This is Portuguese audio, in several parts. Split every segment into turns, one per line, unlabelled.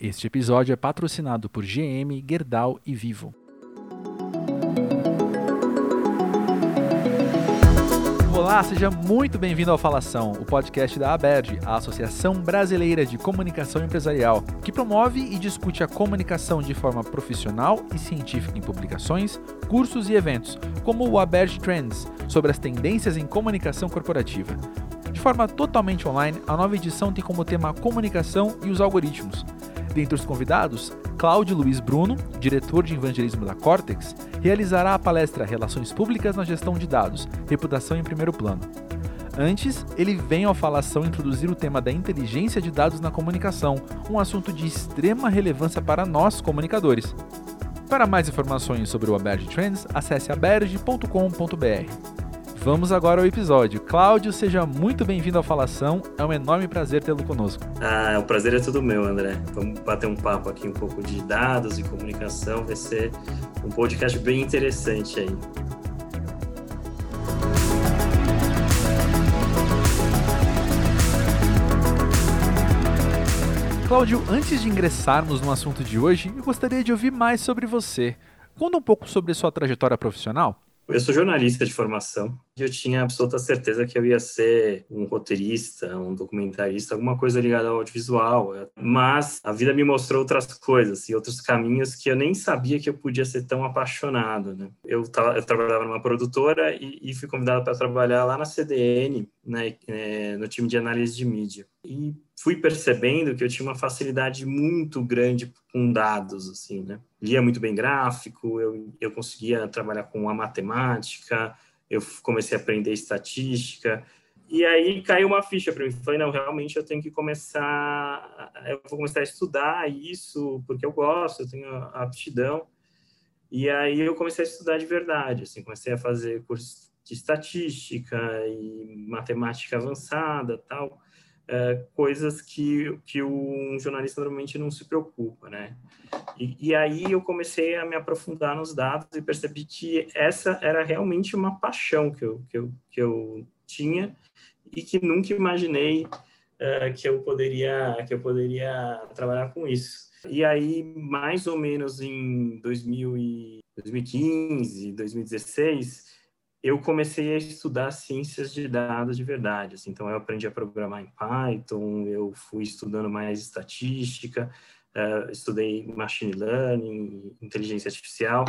Este episódio é patrocinado por GM, Gerdau e Vivo. Olá, seja muito bem-vindo ao Falação, o podcast da ABERD, a Associação Brasileira de Comunicação Empresarial, que promove e discute a comunicação de forma profissional e científica em publicações, cursos e eventos, como o ABERD Trends, sobre as tendências em comunicação corporativa. De forma totalmente online, a nova edição tem como tema a comunicação e os algoritmos. Dentre os convidados, Cláudio Luiz Bruno, diretor de evangelismo da Cortex, realizará a palestra Relações Públicas na Gestão de Dados, Reputação em Primeiro Plano. Antes, ele vem ao Falação introduzir o tema da inteligência de dados na comunicação, um assunto de extrema relevância para nós comunicadores. Para mais informações sobre o Aberge Trends, acesse aberge.com.br. Vamos agora ao episódio. Cláudio, seja muito bem-vindo ao Falação. É um enorme prazer tê-lo conosco.
Ah, o prazer é todo meu, André. Vamos bater um papo aqui um pouco de dados e comunicação. Vai ser um podcast bem interessante aí.
Cláudio, antes de ingressarmos no assunto de hoje, eu gostaria de ouvir mais sobre você. Conta um pouco sobre sua trajetória profissional.
Eu sou jornalista de formação e eu tinha absoluta certeza que eu ia ser um roteirista, um documentarista, alguma coisa ligada ao audiovisual. Mas a vida me mostrou outras coisas e outros caminhos que eu nem sabia que eu podia ser tão apaixonado. Né? Eu, eu trabalhava numa produtora e, e fui convidado para trabalhar lá na CDN, né, é, no time de análise de mídia. E fui percebendo que eu tinha uma facilidade muito grande com dados, assim, né? Lia muito bem gráfico, eu, eu conseguia trabalhar com a matemática, eu comecei a aprender estatística, e aí caiu uma ficha para mim. Falei, não, realmente eu tenho que começar, eu vou começar a estudar isso, porque eu gosto, eu tenho aptidão. E aí eu comecei a estudar de verdade, assim, comecei a fazer curso de estatística e matemática avançada, tal é, coisas que, que um jornalista normalmente não se preocupa, né? E, e, aí eu comecei a me aprofundar nos dados e percebi que essa era realmente uma paixão que eu, que eu, que eu tinha e que nunca imaginei é, que eu poderia que eu poderia trabalhar com isso. E aí, mais ou menos em 2000 e 2015, 2016, eu comecei a estudar ciências de dados de verdade. Assim, então, eu aprendi a programar em Python, eu fui estudando mais estatística, uh, estudei machine learning, inteligência artificial,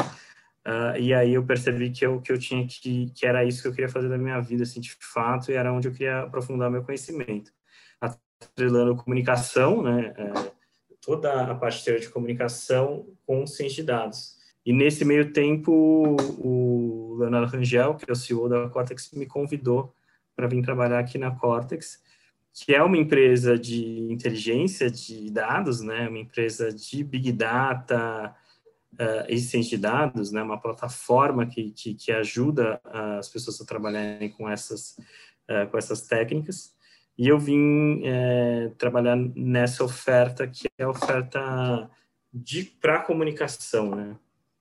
uh, e aí eu percebi que eu, que eu tinha que, que era isso que eu queria fazer da minha vida, assim, de fato, e era onde eu queria aprofundar meu conhecimento. Atrelando comunicação, né, uh, toda a parte de comunicação com ciência de dados. E nesse meio tempo, o Leonardo Rangel, que é o CEO da Cortex, me convidou para vir trabalhar aqui na Cortex, que é uma empresa de inteligência de dados, né? Uma empresa de big data uh, e ciência de dados, né? Uma plataforma que, que, que ajuda as pessoas a trabalharem com essas uh, com essas técnicas. E eu vim é, trabalhar nessa oferta que é a oferta de para comunicação, né?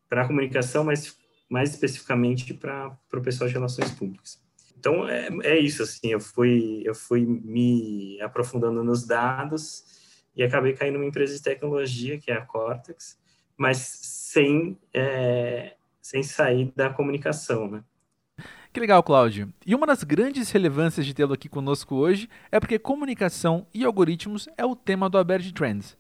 Para a comunicação, mas mais especificamente para o pessoal de relações públicas. Então é, é isso assim, eu fui eu fui me aprofundando nos dados e acabei caindo numa empresa de tecnologia que é a Cortex, mas sem é, sem sair da comunicação, né?
Que legal, Cláudio. E uma das grandes relevâncias de tê-lo aqui conosco hoje é porque comunicação e algoritmos é o tema do Aberge Trends.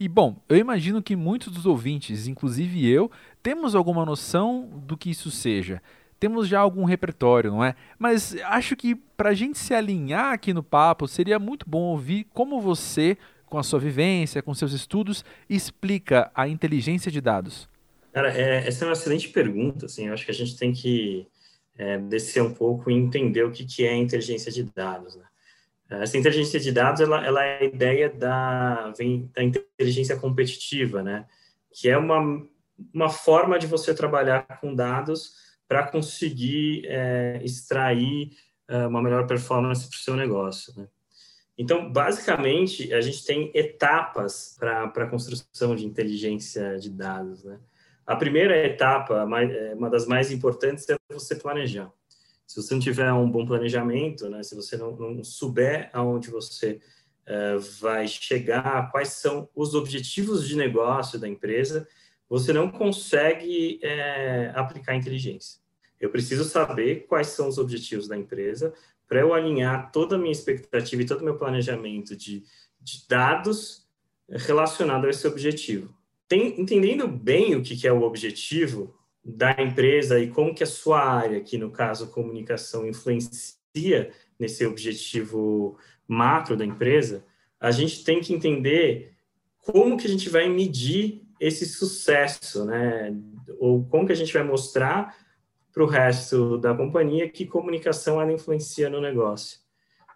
E bom, eu imagino que muitos dos ouvintes, inclusive eu, temos alguma noção do que isso seja. Temos já algum repertório, não é? Mas acho que para a gente se alinhar aqui no papo, seria muito bom ouvir como você, com a sua vivência, com seus estudos, explica a inteligência de dados.
Cara, é, essa é uma excelente pergunta. Assim, eu acho que a gente tem que é, descer um pouco e entender o que, que é inteligência de dados. Né? Essa inteligência de dados, ela, ela é a ideia da, vem da inteligência competitiva, né? Que é uma, uma forma de você trabalhar com dados para conseguir é, extrair é, uma melhor performance para o seu negócio, né? Então, basicamente, a gente tem etapas para a construção de inteligência de dados, né? A primeira etapa, é, uma das mais importantes, é você planejar se você não tiver um bom planejamento, né, se você não, não souber aonde você uh, vai chegar quais são os objetivos de negócio da empresa, você não consegue é, aplicar inteligência. Eu preciso saber quais são os objetivos da empresa para eu alinhar toda a minha expectativa e todo o meu planejamento de, de dados relacionado a esse objetivo. Tem, entendendo bem o que, que é o objetivo da empresa e como que a sua área, que no caso comunicação, influencia nesse objetivo macro da empresa, a gente tem que entender como que a gente vai medir esse sucesso, né? Ou como que a gente vai mostrar para o resto da companhia que comunicação ela influencia no negócio.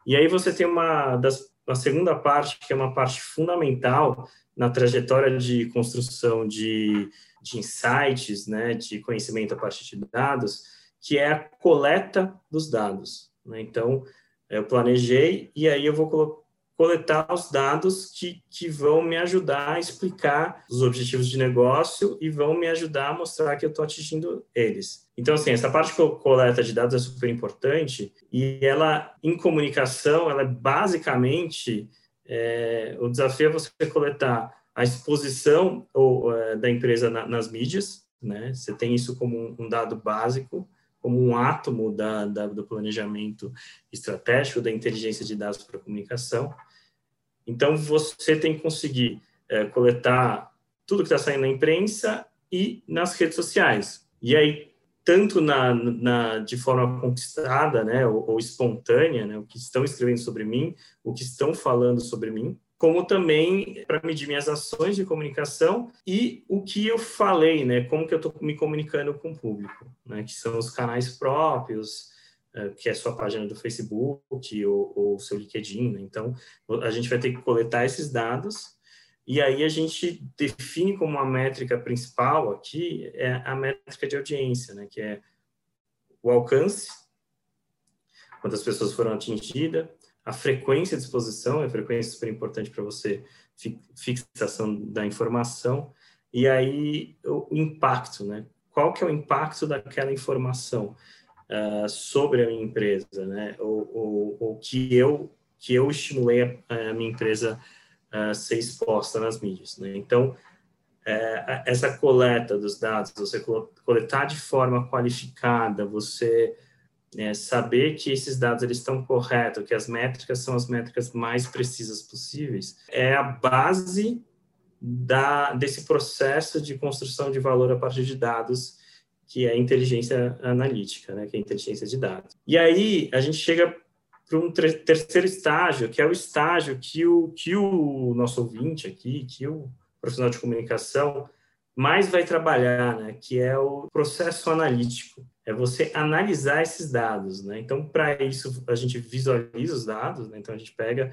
E aí você tem uma das a segunda parte que é uma parte fundamental na trajetória de construção de, de insights, né, de conhecimento a partir de dados, que é a coleta dos dados. Né? Então, eu planejei e aí eu vou coletar os dados que, que vão me ajudar a explicar os objetivos de negócio e vão me ajudar a mostrar que eu estou atingindo eles. Então, assim, essa parte que coleta de dados é super importante e ela, em comunicação, ela é basicamente, é, o desafio é você coletar a exposição ou, é, da empresa na, nas mídias, né? Você tem isso como um, um dado básico, como um átomo da, da, do planejamento estratégico, da inteligência de dados para comunicação. Então, você tem que conseguir é, coletar tudo que está saindo na imprensa e nas redes sociais. E aí, tanto na, na de forma conquistada, né, ou, ou, espontânea, né, o que estão escrevendo sobre mim, o que estão falando sobre mim, como também para medir minhas ações de comunicação e o que eu falei, né, como que eu estou me comunicando com o público, né, que são os canais próprios, é, que é a sua página do Facebook ou, o seu LinkedIn. Né? Então, a gente vai ter que coletar esses dados e aí a gente define como uma métrica principal aqui é a métrica de audiência, né? que é o alcance, quantas pessoas foram atingidas, a frequência de exposição, a frequência é super importante para você, fixação da informação, e aí o impacto, né? Qual que é o impacto daquela informação? uh, sobre a minha empresa, né? Ou, que eu que eu estimulei a, a minha empresa a ser exposta nas mídias, né? Então é, essa coleta dos dados, você coletar de forma qualificada, você é, saber que esses dados eles estão corretos, que as métricas são as métricas mais precisas possíveis, é a base da, desse processo de construção de valor a partir de dados que é inteligência analítica, né, que é inteligência de dados. E aí a gente chega para um terceiro estágio, que é o estágio que o, que o nosso ouvinte aqui, que o profissional de comunicação mais vai trabalhar, né, que é o processo analítico. É você analisar esses dados, né? Então, para isso, a gente visualiza os dados, né? Então, a gente pega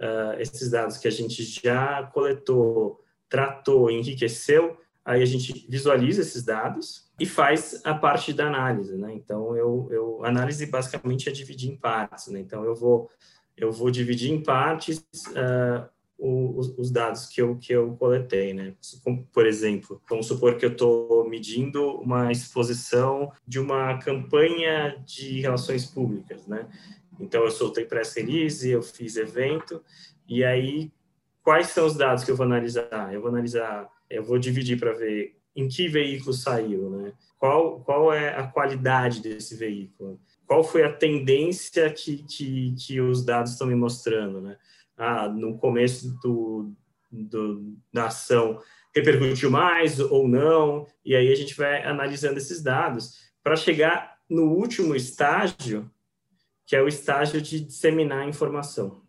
uh, esses dados que a gente já coletou, tratou, enriqueceu, aí a gente visualiza esses dados e faz a parte da análise, né? Então eu, eu análise basicamente é dividir em partes, né? Então eu vou eu vou dividir em partes uh, os, os, dados que eu que eu coletei, né? Por exemplo, vamos supor que eu estou medindo uma exposição de uma campanha de relações públicas, né? Então eu soltei press release, eu fiz evento e aí quais são os dados que eu vou analisar? Eu vou analisar eu vou dividir para ver em que veículo saiu, né? Qual, qual é a qualidade desse veículo? Qual foi a tendência que, que, que os dados estão me mostrando, né? Ah, no começo do, do, da ação repercutiu mais ou não, e aí a gente vai analisando esses dados para chegar no último estágio, que é o estágio de disseminar a informação.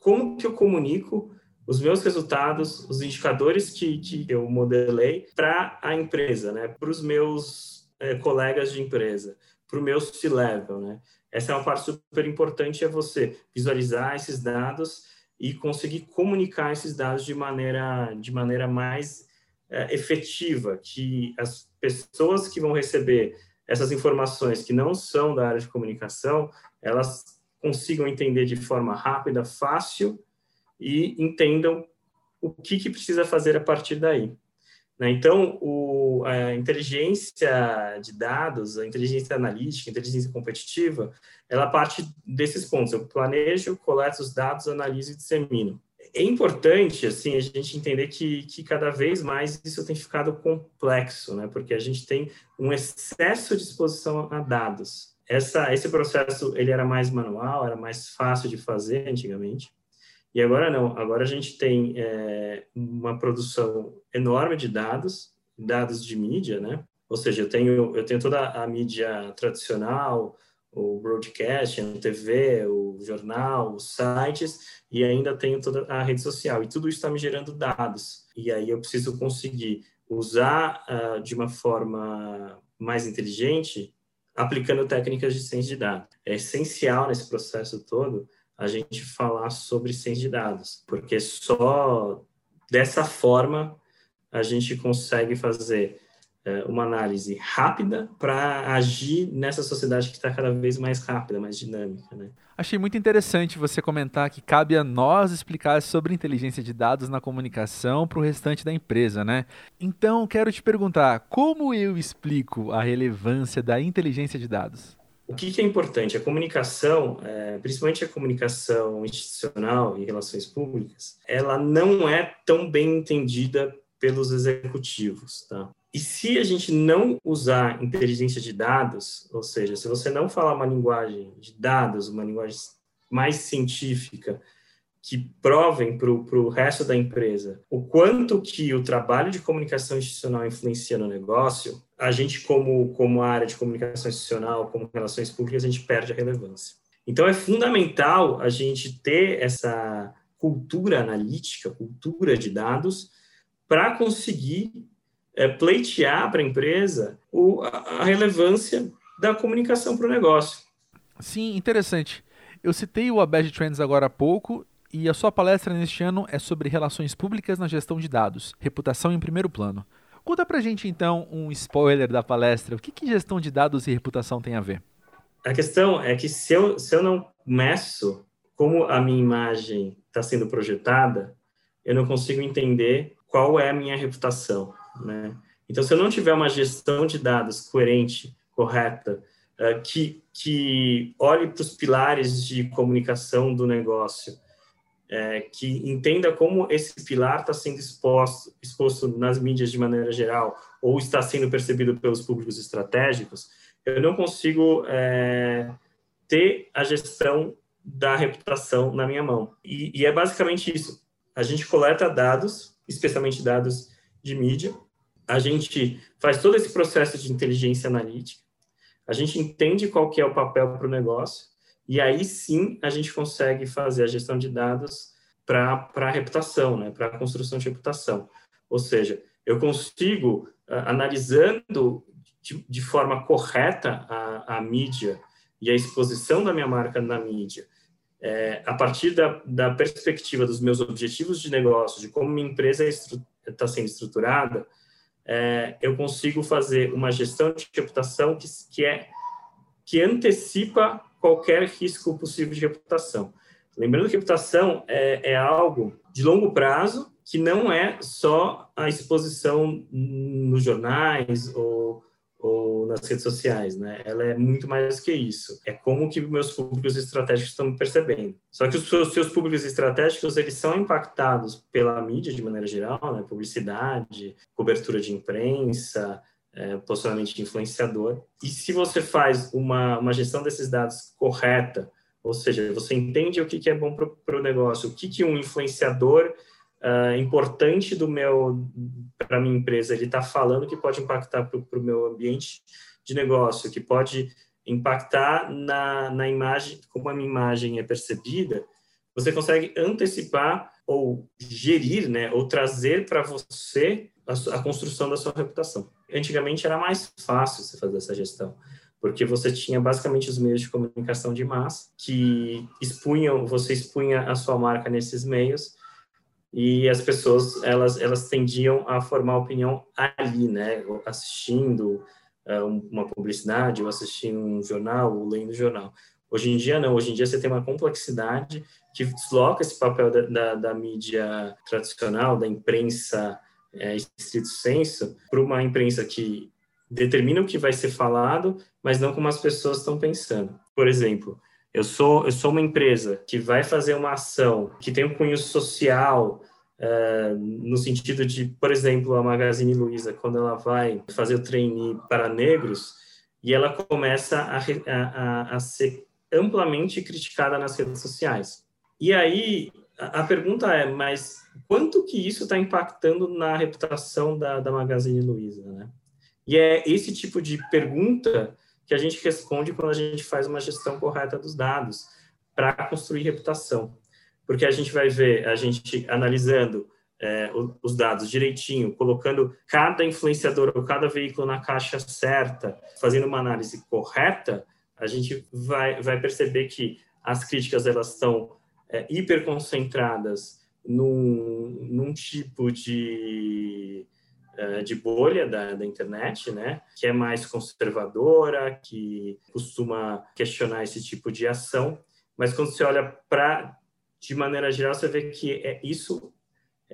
Como que eu comunico os meus resultados, os indicadores que, que eu modelei para a empresa, né? para os meus é, colegas de empresa, para o meu C-level. Né? Essa é uma parte super importante, é você visualizar esses dados e conseguir comunicar esses dados de maneira, de maneira mais é, efetiva, que as pessoas que vão receber essas informações que não são da área de comunicação, elas consigam entender de forma rápida, fácil e entendam o que, que precisa fazer a partir daí. Né? Então, o, a inteligência de dados, a inteligência analítica, a inteligência competitiva, ela parte desses pontos. Eu planejo, coleto os dados, analiso e dissemino. é importante assim a gente entender que, que cada vez mais isso tem ficado complexo, né? Porque a gente tem um excesso de exposição a dados. Essa, esse processo ele era mais manual, era mais fácil de fazer antigamente. E agora não. Agora a gente tem é, uma produção enorme de dados, dados de mídia, né? Ou seja, eu tenho eu tenho toda a mídia tradicional, o broadcast, a TV, o jornal, os sites, e ainda tenho toda a rede social. E tudo isso está me gerando dados. E aí eu preciso conseguir usar uh, de uma forma mais inteligente, aplicando técnicas de ciência de dados. É essencial nesse processo todo a gente falar sobre ciência de dados, porque só dessa forma a gente consegue fazer é, uma análise rápida para agir nessa sociedade que está cada vez mais rápida, mais dinâmica. Né?
Achei muito interessante você comentar que cabe a nós explicar sobre inteligência de dados na comunicação para o restante da empresa, né? Então, quero te perguntar, como eu explico a relevância da inteligência de dados?
O que, que é importante? A comunicação, é, principalmente a comunicação institucional e relações públicas, ela não é tão bem entendida pelos executivos, tá? E se a gente não usar inteligência de dados, ou seja, se você não falar uma linguagem de dados, uma linguagem mais científica, que provem para o resto da empresa o quanto que o trabalho de comunicação institucional influencia no negócio, a gente, como, como área de comunicação institucional, como relações públicas, a gente perde a relevância. Então, é fundamental a gente ter essa cultura analítica, cultura de dados, para conseguir é, pleitear para a empresa o, a, relevância da comunicação para o negócio.
Sim, interessante. Eu citei o Abed Trends agora há pouco e a sua palestra neste ano é sobre relações públicas na gestão de dados, reputação em primeiro plano. Conta pra gente então um spoiler da palestra. O que, que gestão de dados e reputação tem a ver?
A questão é que se eu, se eu não meço como a minha imagem está sendo projetada, eu não consigo entender qual é a minha reputação. Né? Então, se eu não tiver uma gestão de dados coerente, correta, uh, que, que olhe para os pilares de comunicação do negócio, é, que entenda como esse pilar está sendo exposto, exposto nas mídias de maneira geral, ou está sendo percebido pelos públicos estratégicos, eu não consigo é, ter a gestão da reputação na minha mão. E, e é basicamente isso. A gente coleta dados, especialmente dados de mídia, a gente faz todo esse processo de inteligência analítica, a gente entende qual que é o papel para o negócio, e aí sim a gente consegue fazer a gestão de dados para a reputação, né, para a construção de reputação. Ou seja, eu consigo, analisando de, de, forma correta a, a, mídia e a exposição da minha marca na mídia, é, a partir da, da, perspectiva dos meus objetivos de negócio, de como minha empresa está sendo estruturada, é, eu consigo fazer uma gestão de reputação que, que, é, que antecipa qualquer risco possível de reputação. Lembrando que reputação é, é algo de longo prazo, que não é só a exposição nos jornais ou, ou nas redes sociais, né? Ela é muito mais que isso. É como que meus públicos estratégicos estão percebendo. Só que os seus, seus públicos estratégicos, eles são impactados pela mídia de maneira geral, né? Publicidade, cobertura de imprensa, é, posicionamento de influenciador. E se você faz uma, uma gestão desses dados correta, ou seja, você entende o que, que é bom para o negócio, o que, que um influenciador uh, importante do meu para minha empresa ele está falando que pode impactar para o meu ambiente de negócio, que pode impactar na, na imagem, como a minha imagem é percebida, você consegue antecipar ou gerir, né, ou trazer para você a, a, construção da sua reputação. Antigamente era mais fácil você fazer essa gestão, porque você tinha basicamente os meios de comunicação de massa que expunham, você expunha a sua marca nesses meios e as pessoas elas elas tendiam a formar opinião ali, né, assistindo uh, uma publicidade, ou assistindo um jornal, ou lendo jornal. Hoje em dia, não. Hoje em dia, você tem uma complexidade que desloca esse papel da, da, da mídia tradicional, da imprensa é, estrito senso, para uma imprensa que determina o que vai ser falado, mas não como as pessoas estão pensando. Por exemplo, Eu sou, eu sou uma empresa que vai fazer uma ação que tem um cunho social, Uh, no sentido de, por exemplo, a Magazine Luiza, quando ela vai fazer o trainee para negros, e ela começa a, a, a ser amplamente criticada nas redes sociais. E aí, a, pergunta é, mas quanto que isso está impactando na reputação da, da Magazine Luiza, né? E é esse tipo de pergunta que a gente responde quando a gente faz uma gestão correta dos dados para construir reputação. Porque a gente vai ver, a gente analisando é, os dados direitinho, colocando cada influenciador ou cada veículo na caixa certa, fazendo uma análise correta, a gente vai, vai perceber que as críticas elas estão é, hiperconcentradas num, num tipo de eh, de bolha da, da, internet, né, que é mais conservadora, que costuma questionar esse tipo de ação, mas quando você olha para, de maneira geral, você vê que é isso,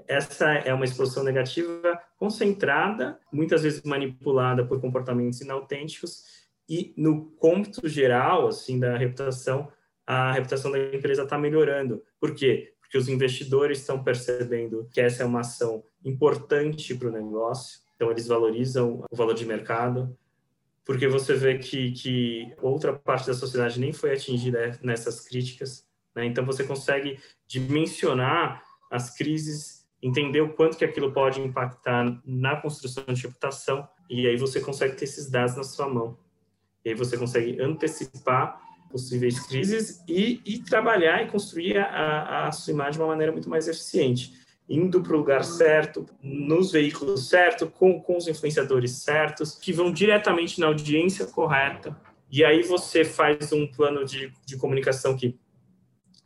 essa é uma exposição negativa concentrada, muitas vezes manipulada por comportamentos inautênticos, e no cômputo geral, assim, da reputação, a reputação da empresa está melhorando. Por quê? Porque os investidores estão percebendo que essa é uma ação importante para o negócio, então eles valorizam o valor de mercado, porque você vê que, que outra parte da sociedade nem foi atingida nessas críticas, né? então você consegue dimensionar as crises, entender o quanto que aquilo pode impactar na construção de reputação, e aí você consegue ter esses dados na sua mão. E aí você consegue antecipar possíveis crises e, e trabalhar e construir a, a sua imagem de uma maneira muito mais eficiente indo para o lugar certo, nos veículos certos, com, com os influenciadores certos, que vão diretamente na audiência correta. E aí você faz um plano de, de comunicação que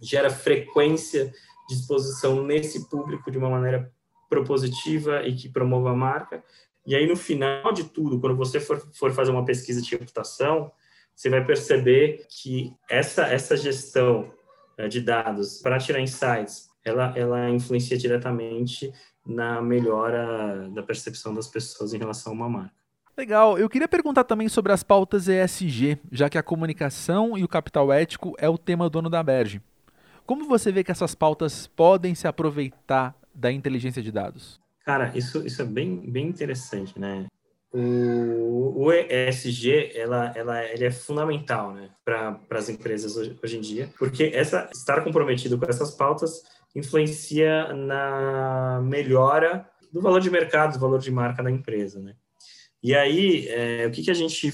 gera frequência de exposição nesse público de uma maneira propositiva e que promova a marca. E aí, no final de tudo, quando você for, for fazer uma pesquisa de reputação, você vai perceber que essa, essa gestão eh, de dados para tirar insights ela, ela influencia diretamente na melhora da percepção das pessoas em relação a uma marca.
Legal. Eu queria perguntar também sobre as pautas ESG, já que a comunicação e o capital ético é o tema dono da Berge. Como você vê que essas pautas podem se aproveitar da inteligência de dados?
Cara, isso, isso é bem, bem interessante, né? O, o ESG ela, ela, ele é fundamental né, para as empresas hoje, hoje, em dia, porque essa, estar comprometido com essas pautas influencia na melhora do valor de mercado, do valor de marca da empresa, né? E aí, é, o que, que a gente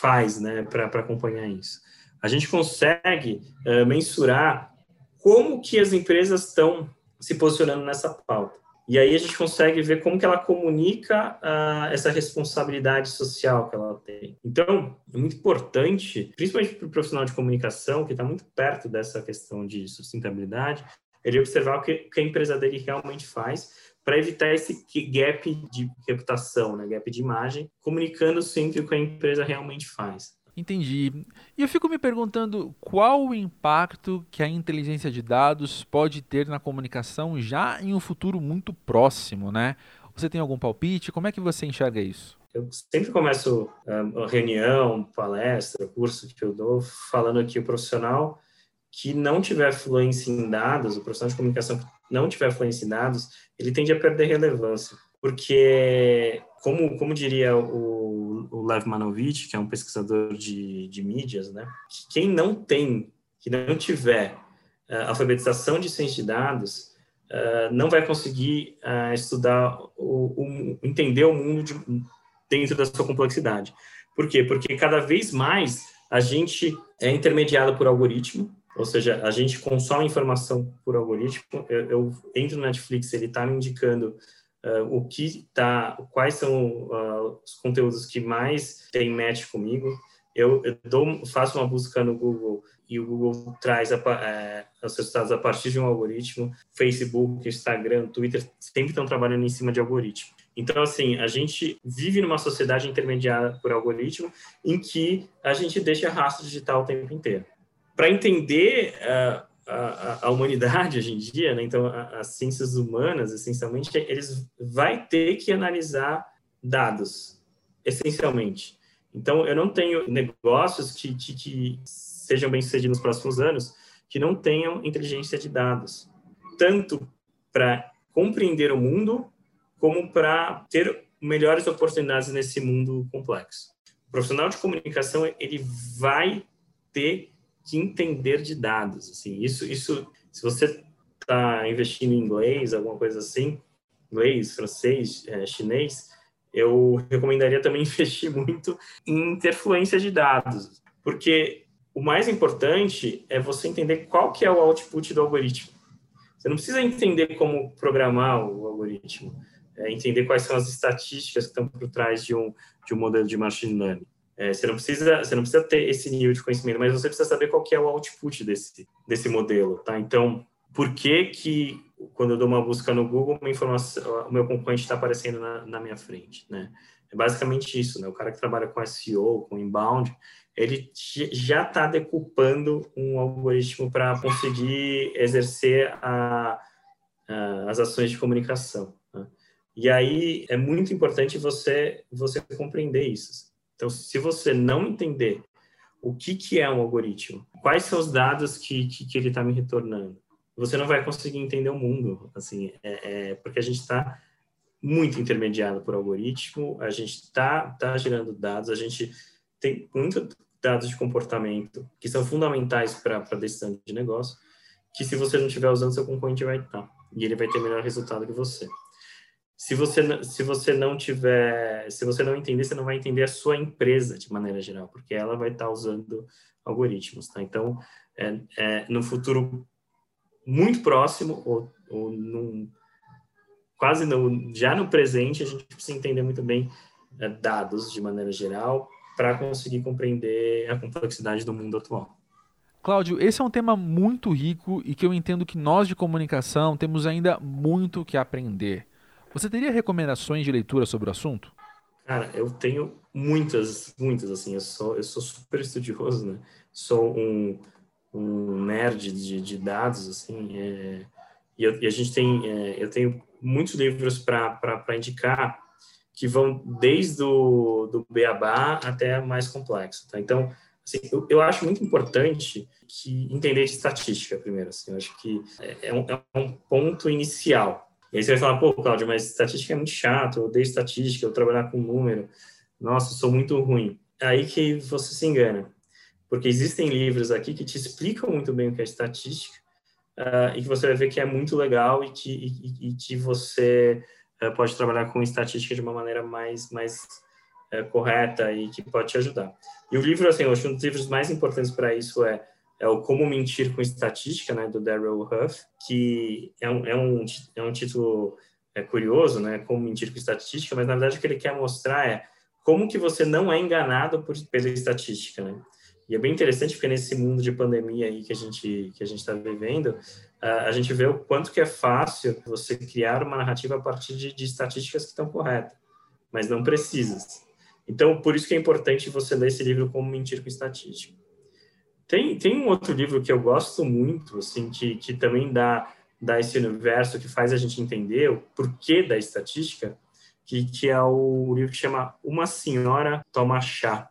faz, né, para acompanhar isso? A gente consegue é, mensurar como que as empresas estão se posicionando nessa pauta. E aí a gente consegue ver como que ela comunica uh, essa responsabilidade social que ela tem. Então, é muito importante, principalmente para o profissional de comunicação, que está muito perto dessa questão de sustentabilidade, ele observar o que, que a empresa dele realmente faz para evitar esse gap de reputação, né, gap de imagem, comunicando sempre o que a empresa realmente faz.
Entendi. E eu fico me perguntando qual o impacto que a inteligência de dados pode ter na comunicação já em um futuro muito próximo, né? Você tem algum palpite? Como é que você enxerga isso?
Eu sempre começo uma reunião, palestra, curso que eu dou, falando que o profissional que não tiver fluência em dados, o profissional de comunicação que não tiver fluência em dados, ele tende a perder relevância. Porque, como, como diria o, o Lev Manovich, que é um pesquisador de, de mídias, né, quem não tem, que não tiver uh, alfabetização de ciência de dados, uh, não vai conseguir uh, estudar, o, o, entender o mundo de, dentro da sua complexidade. Por quê? Porque cada vez mais a gente é intermediado por algoritmo, ou seja, a gente consome informação por algoritmo. Eu, eu entro no Netflix, ele está me indicando uh, o que tá, quais são uh, os conteúdos que mais tem match comigo. Eu, eu dou, faço uma busca no Google e o Google traz a, é, os resultados a partir de um algoritmo. Facebook, Instagram, Twitter sempre estão trabalhando em cima de algoritmo. Então, assim, a gente vive numa sociedade intermediada por algoritmo em que a gente deixa rastro digital o tempo inteiro. Para entender uh, a, a, humanidade hoje em dia, né? então a, as ciências humanas, essencialmente, eles vai ter que analisar dados, essencialmente. Então, eu não tenho negócios que, que, que sejam bem-sucedidos nos próximos anos que não tenham inteligência de dados, tanto para compreender o mundo como para ter melhores oportunidades nesse mundo complexo. O profissional de comunicação ele vai ter que entender de dados, assim. Isso, isso, se você está investindo em inglês, alguma coisa assim, inglês, francês, é, chinês, eu recomendaria também investir muito em ter fluência de dados, porque o mais importante é você entender qual que é o output do algoritmo. Você não precisa entender como programar o algoritmo, é entender quais são as estatísticas que estão por trás de um, de um modelo de machine learning. É, você, não precisa, você não precisa ter esse nível de conhecimento, mas você precisa saber qual que é o output desse, desse modelo, tá? Então, por que que quando eu dou uma busca no Google, uma informação, o meu concorrente está aparecendo na, na, minha frente, né? É basicamente isso, né? O cara que trabalha com SEO, com inbound, ele já está decupando um algoritmo para conseguir exercer a, a, as ações de comunicação. Né? E aí é muito importante você você compreender isso. Então, se você não entender o que, que é um algoritmo, quais são os dados que, que, que ele está me retornando, você não vai conseguir entender o mundo, assim, é, é porque a gente está muito intermediado por algoritmo, a gente está tá gerando dados, a gente tem muitos dados de comportamento que são fundamentais para a decisão de negócio, que se você não estiver usando, seu concorrente vai estar, tá, e ele vai ter melhor resultado que você. Se você, se você não tiver, se você não entender, você não vai entender a sua empresa de maneira geral, porque ela vai estar tá usando algoritmos, tá? Então, é, é, no futuro muito próximo ou, ou num, quase no, já no presente, a gente precisa entender muito bem é, dados de maneira geral para conseguir compreender a complexidade do mundo atual.
Cláudio, esse é um tema muito rico e que eu entendo que nós de comunicação temos ainda muito que aprender. Você teria recomendações de leitura sobre o assunto?
Cara, eu tenho muitas, muitas, assim, eu sou, eu sou super estudioso, né? Sou um, um nerd de, de dados, assim, é, e, eu, e, a gente tem, é, eu tenho muitos livros para indicar que vão desde o do beabá até mais complexo, tá? Então, assim, eu, eu acho muito importante que entender de estatística primeiro, assim, eu acho que é, é um, é um ponto inicial. E aí você vai falar, pô, Cláudio, mas estatística é muito chato, eu odeio estatística, eu trabalhar com número, nossa, sou muito ruim. É aí que você se engana porque existem livros aqui que te explicam muito bem o que é estatística uh, e que você vai ver que é muito legal e que, e, e que você uh, pode trabalhar com estatística de uma maneira mais, mais uh, correta e que pode te ajudar. E o livro, assim, acho um dos livros mais importantes para isso é, é o Como Mentir com Estatística, né, do Daryl Huff, que é um, é um, é um título é curioso, né, Como Mentir com Estatística, mas na verdade o que ele quer mostrar é como que você não é enganado por, pela estatística, né? E é bem interessante porque nesse mundo de pandemia aí que a gente que a gente está vivendo, a gente vê o quanto que é fácil você criar uma narrativa a partir de, de estatísticas que estão corretas, mas não precisas. Então, por isso que é importante você ler esse livro como mentir com estatística. Tem, tem um outro livro que eu gosto muito, assim, que, que também dá, dá esse universo que faz a gente entender o porquê da estatística, que, que é o livro que chama Uma Senhora Toma Chá,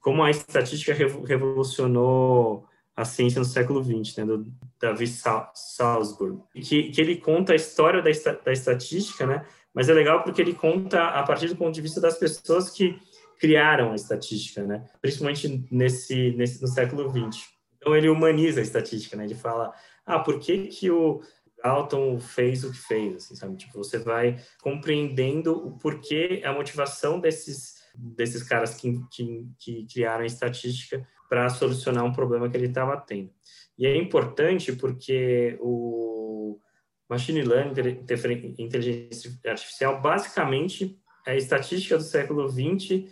como a estatística revolucionou a ciência no século XX, né, do David Salzburg, que, que ele conta a história da, da estatística, né, mas é legal porque ele conta a partir do ponto de vista das pessoas que criaram a estatística, né, principalmente nesse, nesse no século XX. Então ele humaniza a estatística, né, ele fala, ah, por que que o Galton fez o que fez, assim, sabe? Tipo, você vai compreendendo o porquê, a motivação desses desses caras que, que, que criaram a estatística para solucionar um problema que ele estava tendo. E é importante porque o machine learning, inteligência artificial, basicamente é a estatística do século XX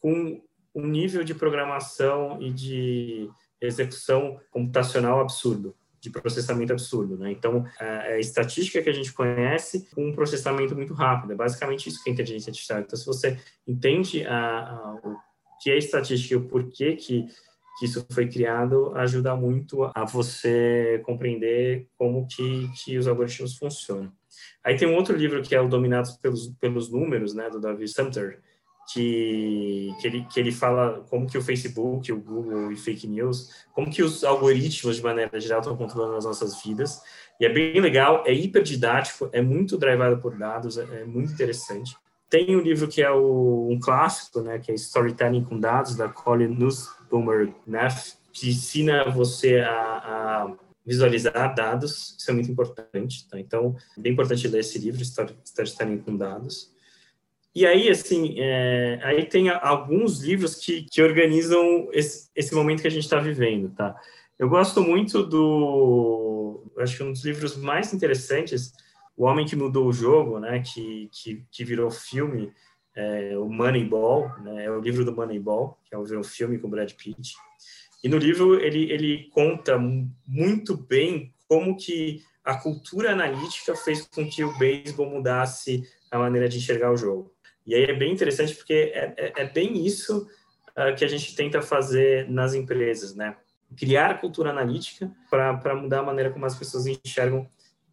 com um nível de programação e de execução computacional absurdo de processamento absurdo, né? Então, a, a, estatística que a gente conhece com um processamento muito rápido, é basicamente isso que é inteligência artificial. Então, se você entende a, a, o que é estatística e o porquê que, que isso foi criado, ajuda muito a você compreender como que, que os algoritmos funcionam. Aí tem um outro livro que é o Dominados pelos, pelos Números, né, do David Sumter, que, que, ele, que ele fala como que o Facebook, o Google e fake news, como que os algoritmos, de maneira geral, estão controlando as nossas vidas. E é bem legal, é hiper didático, é muito drivado por dados, é, é muito interessante. Tem um livro que é o, um clássico, né, que é Storytelling com Dados, da Colin Nussbaumer Neff, que ensina você a, a visualizar dados, isso é muito importante. Tá? Então, é bem importante ler esse livro, Storytelling com Dados. E aí, assim, é, aí tem alguns livros que, que organizam esse, esse momento que a gente está vivendo, tá? Eu gosto muito do, acho que um dos livros mais interessantes, O Homem que Mudou o Jogo, né, que, que, que virou filme, é, o Moneyball, né, é o livro do Moneyball, que é um filme com Brad Pitt. E no livro ele, ele conta muito bem como que a cultura analítica fez com que o beisebol mudasse a maneira de enxergar o jogo. E aí é bem interessante porque é, é, é bem isso uh, que a gente tenta fazer nas empresas, né? Criar cultura analítica para mudar a maneira como as pessoas enxergam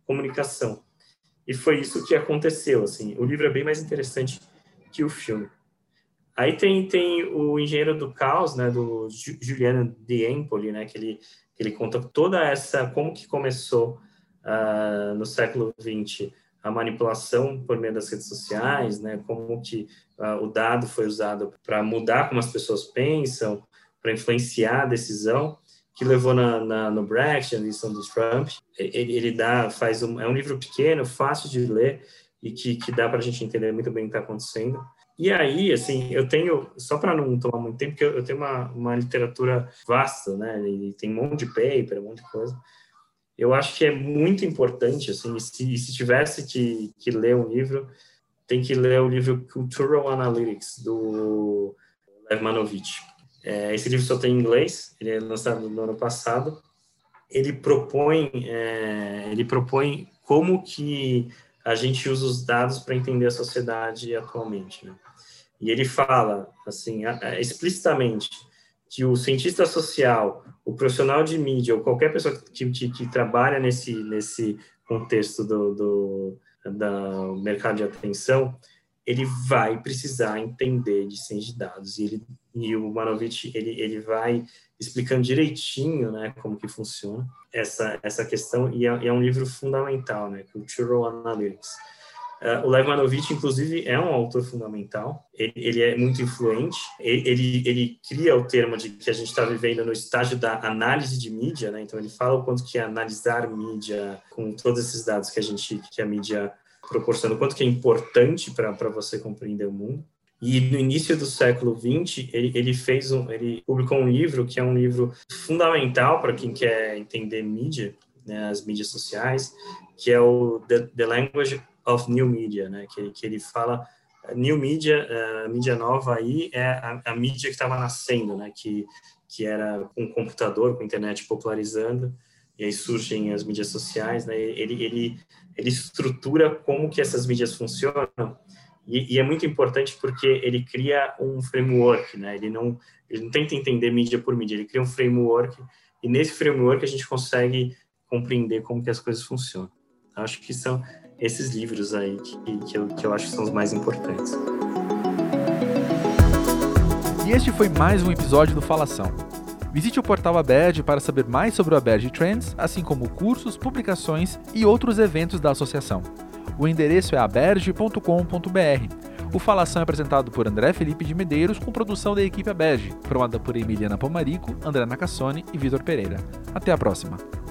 comunicação. E foi isso que aconteceu, assim. O livro é bem mais interessante que o filme. Aí tem, tem o Engenheiro do Caos, né, do Juliano de Empoli, né, que ele, que ele conta toda essa, como que começou uh, no século XX a manipulação por meio das redes sociais, né? Como que uh, o dado foi usado para mudar como as pessoas pensam, para influenciar a decisão, que levou na, na, no Brexit, na eleição do Trump. Ele, ele dá, faz um, é um livro pequeno, fácil de ler e que, que dá para a gente entender muito bem o que está acontecendo. E aí, assim, eu tenho, só para não tomar muito tempo, porque eu, eu tenho uma, uma literatura vasta, né? E tem um monte de paper, um monte de coisa eu acho que é muito importante, assim, se, se tivesse que, que ler um livro, tem que ler o livro Cultural Analytics, do Lev Manovich. É, esse livro só tem em inglês, ele é lançado no ano passado. Ele propõe, é, ele propõe como que a gente usa os dados para entender a sociedade atualmente. Né? E ele fala, assim, explicitamente, que o cientista social, o profissional de mídia ou qualquer pessoa que, que, que trabalha nesse, nesse contexto do, do, do mercado de atenção, ele vai precisar entender de ciência de dados e, ele, e o Manovich ele, ele vai explicando direitinho né, como que funciona essa, essa questão e é, é um livro fundamental, né, Cultural Analytics. Uh, o Lev Manovich, inclusive, é um autor fundamental. Ele, ele é muito influente. Ele, ele, ele, cria o termo de que a gente está vivendo no estágio da análise de mídia, né? Então ele fala o quanto que é analisar mídia com todos esses dados que a gente, que a mídia proporciona, o quanto que é importante para você compreender o mundo. E no início do século XX, ele, ele fez um, ele publicou um livro que é um livro fundamental para quem quer entender mídia, né, as mídias sociais, que é o The, The Language of New Media, né? Que, que ele fala New Media, uh, mídia nova aí é a, a mídia que estava nascendo, né? Que que era o computador, com a internet popularizando, e aí surgem as mídias sociais, né? Ele ele ele estrutura como que essas mídias funcionam e, e, é muito importante porque ele cria um framework, né? Ele não ele não tenta entender mídia por mídia, ele cria um framework e nesse framework a gente consegue compreender como que as coisas funcionam. Acho que são esses livros aí que, que, eu, que eu acho que são os mais importantes.
E este foi mais um episódio do Falação. Visite o portal ABERD para saber mais sobre o ABERD Trends, assim como cursos, publicações e outros eventos da associação. O endereço é aberge.com.br. O Falação é apresentado por André Felipe de Medeiros, com produção da equipe ABERG, formada por Emiliana Pomarico, André Nacassone e Vitor Pereira. Até a próxima!